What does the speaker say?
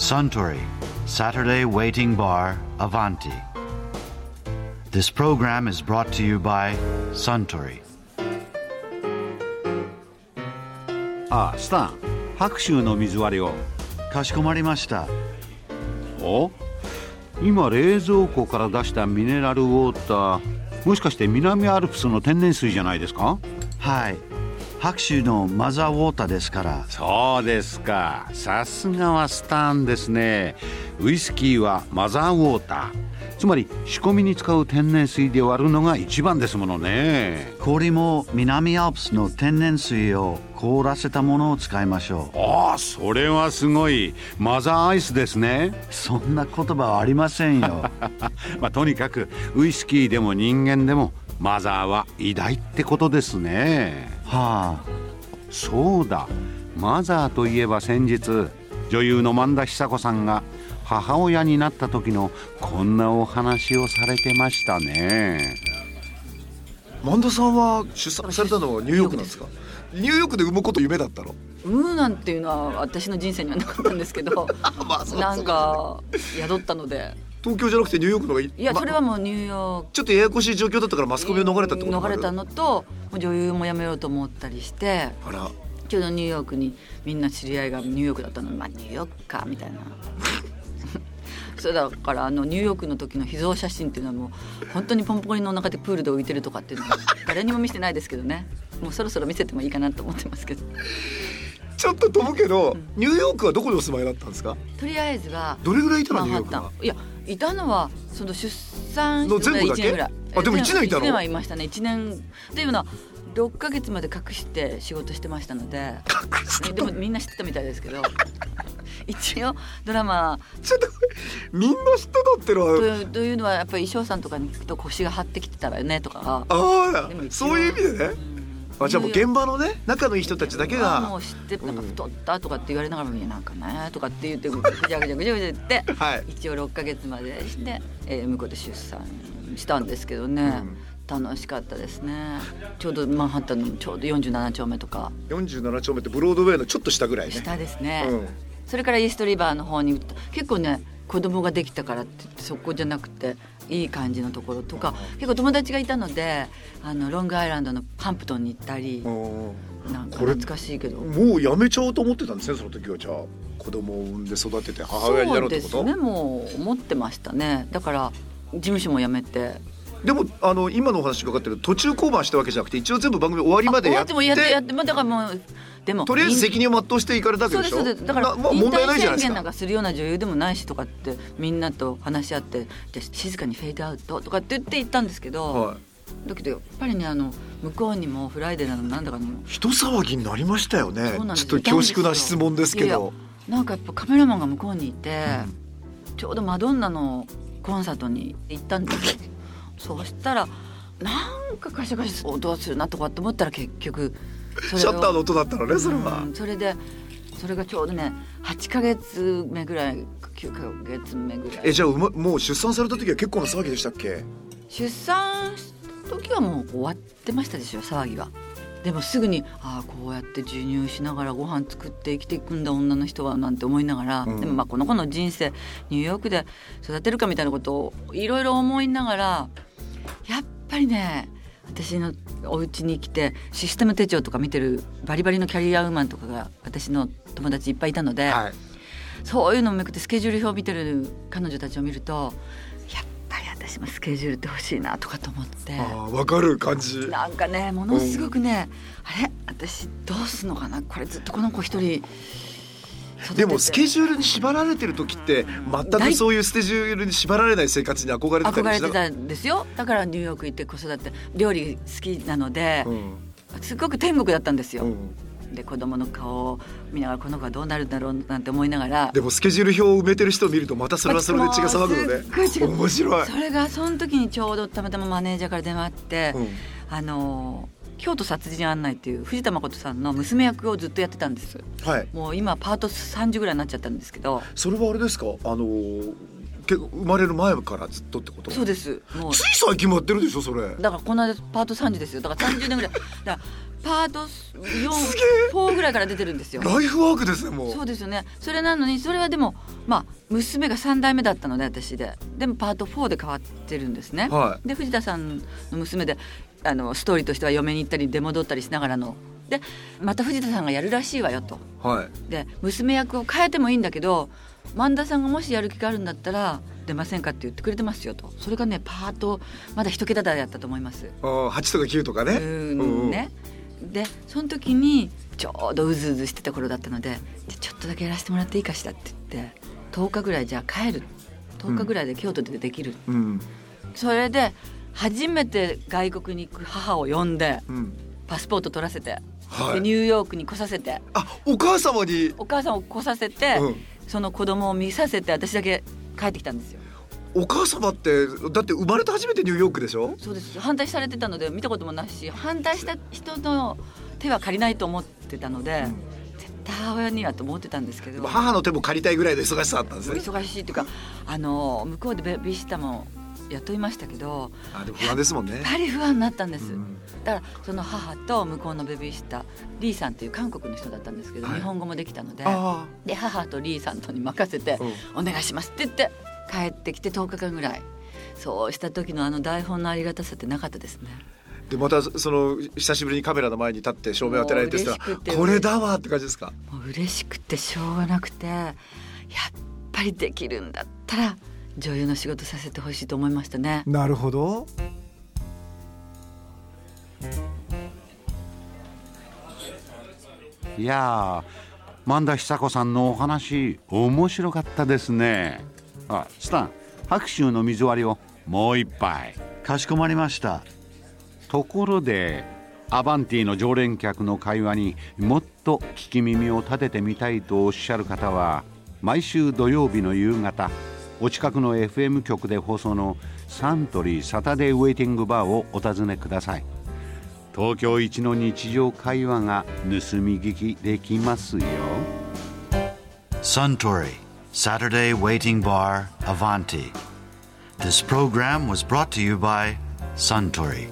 Suntory Saturday Waiting Bar Avanti. This program is brought to you by Suntory. ああスタン白州の水割りをかしこまりました。お今冷蔵庫から出したミネラルウォーターもしかして南アルプスの天然水じゃないですかはい。白州のマザーウォーターですから。そうですかさすがはスターンですねウイスキーはマザーウォーターつまり仕込みに使う天然水で割るのが一番ですものね氷も南アルプスの天然水を凍らせたものを使いましょああそれはすごいマザーアイスですねう。そんな言葉はありませんよ。まあとにかくウイスキーでも人間でもマザーは偉大ってことですね。はあ。そうだ。マザーといえば先日女優の萬田久子さんが母親になった時のこんなお話をされてましたね。萬田さんは出産されたのはニューヨークなんですか？ニューヨークで産むこと夢だったの？産むなんていうのは私の人生にはなかったんですけど。まあそう。なんか宿ったので東京じゃなくてニューヨークの方がいい？やそれはもうニューヨーク。ちょっとややこしい状況だったからマスコミを逃れたってこと逃れたのともう女優も辞めようと思ったりしてあら。ちょうどニューヨークにみんな知り合いがニューヨークだったの。にまあニューヨークかみたいな。それだからあのニューヨークの時の秘蔵写真っていうのはもう本当にポンポコリの中でプールで浮いてるとかっていうのは 誰にも見せてないですけどね。もうそろそろ見せてもいいかなと思ってますけど。ちょっと飛ぶけど、ニューヨークはどこにお住まいだったんですか？とりあえずはどれぐらいいたのニューヨークは？いやいたのはその出産の前後だけ？1年ぐらい。あでも一年いたの？1年はいましたね。1年。っていうのは6ヶ月まで隠して仕事してましたので。でもみんな知ってたみたいですけど。一応ドラマ。ちょっとみんな知ってたってのとはいうというのはやっぱり衣装さんとかに行くと腰が張ってきてたらねとか。ああそういう意味でねあじゃあもう現場のね仲のいい人たちだけが。はもう知ってなんか太ったとかって言われながらもいやなんかねとかって言ってぐちゃぐちゃぐちゃぐちゃ言ってはい。一応6ヶ月までして、えー向こうで出産したんですけどね、楽しかったですね。ちょうどマンハッタンのちょうど47丁目とか。47丁目ってブロードウェイのちょっと下ぐらいね。下ですね、うん。それからイーストリバーの方に結構ね子供ができたからって言ってそこじゃなくていい感じのところとか結構友達がいたのであのロングアイランドのハンプトンに行ったりうんなんか懐かしいけど。もうやめちゃおうと思ってたんですねその時は。じゃあ子供を産んで育てて母親になろうってこと？そうですねもう思ってましたね。だから事務所も辞めてでもあの今のお話伺ってる途中降板したわけじゃなくて一応全部番組終わりまでやってもやってやってまあだからもうでもとりあえず責任を全うしていかれたわけそうでしょそうです。だからなまあ問題ないじゃないです引退宣言なんかかするような女優でもないしとかってみんなと話し合ってで静かにフェードアウトとかって言って言ったんですけど、はい。だけどやっぱりねあの向こうにもフライデーなのなんだかの人騒ぎになりましたよね。ちょっと恐縮な質問ですけど。やなんかやっぱカメラマンが向こうにいて、ちょうどマドンナのコンサートに行ったんですよそうしたらなんかカシャカシャ音がするなとかって思ったら結局シャッターの音だったのねそれは。うんそれでそれがちょうどね8ヶ月目ぐらい9ヶ月目ぐらい。えじゃあもう出産された時は結構な騒ぎでしたっけ？出産した時はもう終わってましたでしょ騒ぎは。でもすぐにああこうやって授乳しながらご飯作って生きていくんだ女の人はなんて思いながら、うん。でもまあこの子の人生ニューヨークで育てるかみたいなことをいろいろ思いながらやっぱりね私のお家に来てシステム手帳とか見てるバリバリのキャリアウーマンとかが私の友達いっぱいいたので、はい。そういうのをめくってスケジュール表を見てる彼女たちを見るとやっぱり私もスケジュールって欲しいなとかと思って。わかる感じ。なんかねものすごくね、あれ？私どうすんのかな？これずっとこの子一人でもスケジュールに縛られてる時って全くそういうスケジュールに縛られない生活に憧れてた憧れてたんですよ。だからニューヨーク行って子育て料理好きなので、うん。すごく天国だったんですよ、うん。で子供の顔を見ながらこの子はどうなるんだろうなんて思いながら。でもスケジュール表を埋めてる人を見るとまたそれはそれで血が騒ぐのね。面白い。それがその時にちょうどたまたまマネージャーから電話あって、うん。あの京都殺人案内っていう藤田誠さんの娘役をずっとやってたんです。はい。もう今パート30ぐらいになっちゃったんですけど。それはあれですか？あのー結構生まれる前からずっとってこと？そうです。もうつい最近もやってるでしょそれ。だからこの間パート30ですよ。だから30年ぐらい。だからパート4 4ぐらいから出てるんですよ。ライフワークですねもう。そうですよね。それなのにそれはでもまあ娘が3代目だったので私で。でもパート4で変わってるんですね。はい。で藤田さんの娘であのストーリーとしては嫁に行ったり出戻ったりしながらの。でまた藤田さんがやるらしいわよと。はい。で娘役を変えてもいいんだけど萬田さんがもしやる気があるんだったら出ませんかって言ってくれてますよと。それがねパートまだ一桁台やったと思います。あー8とか9とかね。うーんね、でその時にちょうどうずうずしてた頃だったのでちょっとだけやらせてもらっていいかしらって言って10日ぐらいじゃあ帰る。10日ぐらいで京都でできる、うん。うん。それで初めて外国に行く母を呼んでうん。パスポート取らせて、はい。でニューヨークに来させて。あお母様に？お母さんを来させて、うん。その子供を見させて私だけ帰ってきたんですよ。お母様ってだって生まれて初めてニューヨークでしょ？そうです。反対されてたので見たこともないし反対した人の手は借りないと思ってたので、絶対母親にはと思ってたんですけど。母の手も借りたいぐらいの忙しさだったんですね。忙しいっていうかあの向こうでベビーシッターも雇いましたけどあでも不安ですもんね。やっぱり不安になったんです、うん。だからその母と向こうのベビーシッターリーさんっていう韓国の人だったんですけど、はい。日本語もできたのであで母とリーさんとに任せて「お願いします」って言って帰ってきて10日間ぐらい。そうした時のあの台本のありがたさってなかったですね。でまたその久しぶりにカメラの前に立って照明当てられてしたらこれだわって感じですか？もう嬉しくてしょうがなくてやっぱりできるんだったら女優の仕事させてほしいと思いましたね。なるほど。いやー萬田久子さんのお話面白かったですね。あスタン白州の水割りをもう一杯。かしこまりました。ところでアバンティの常連客の会話にもっと聞き耳を立ててみたいとおっしゃる方は毎週土曜日の夕方お近くの FM 局で放送のサントリーサタデーウェイティングバーをお尋ねください東京一の日常会話が盗み聞きできますよ Suntory Saturday Waiting Bar Avanti. This program was brought to you by Suntory.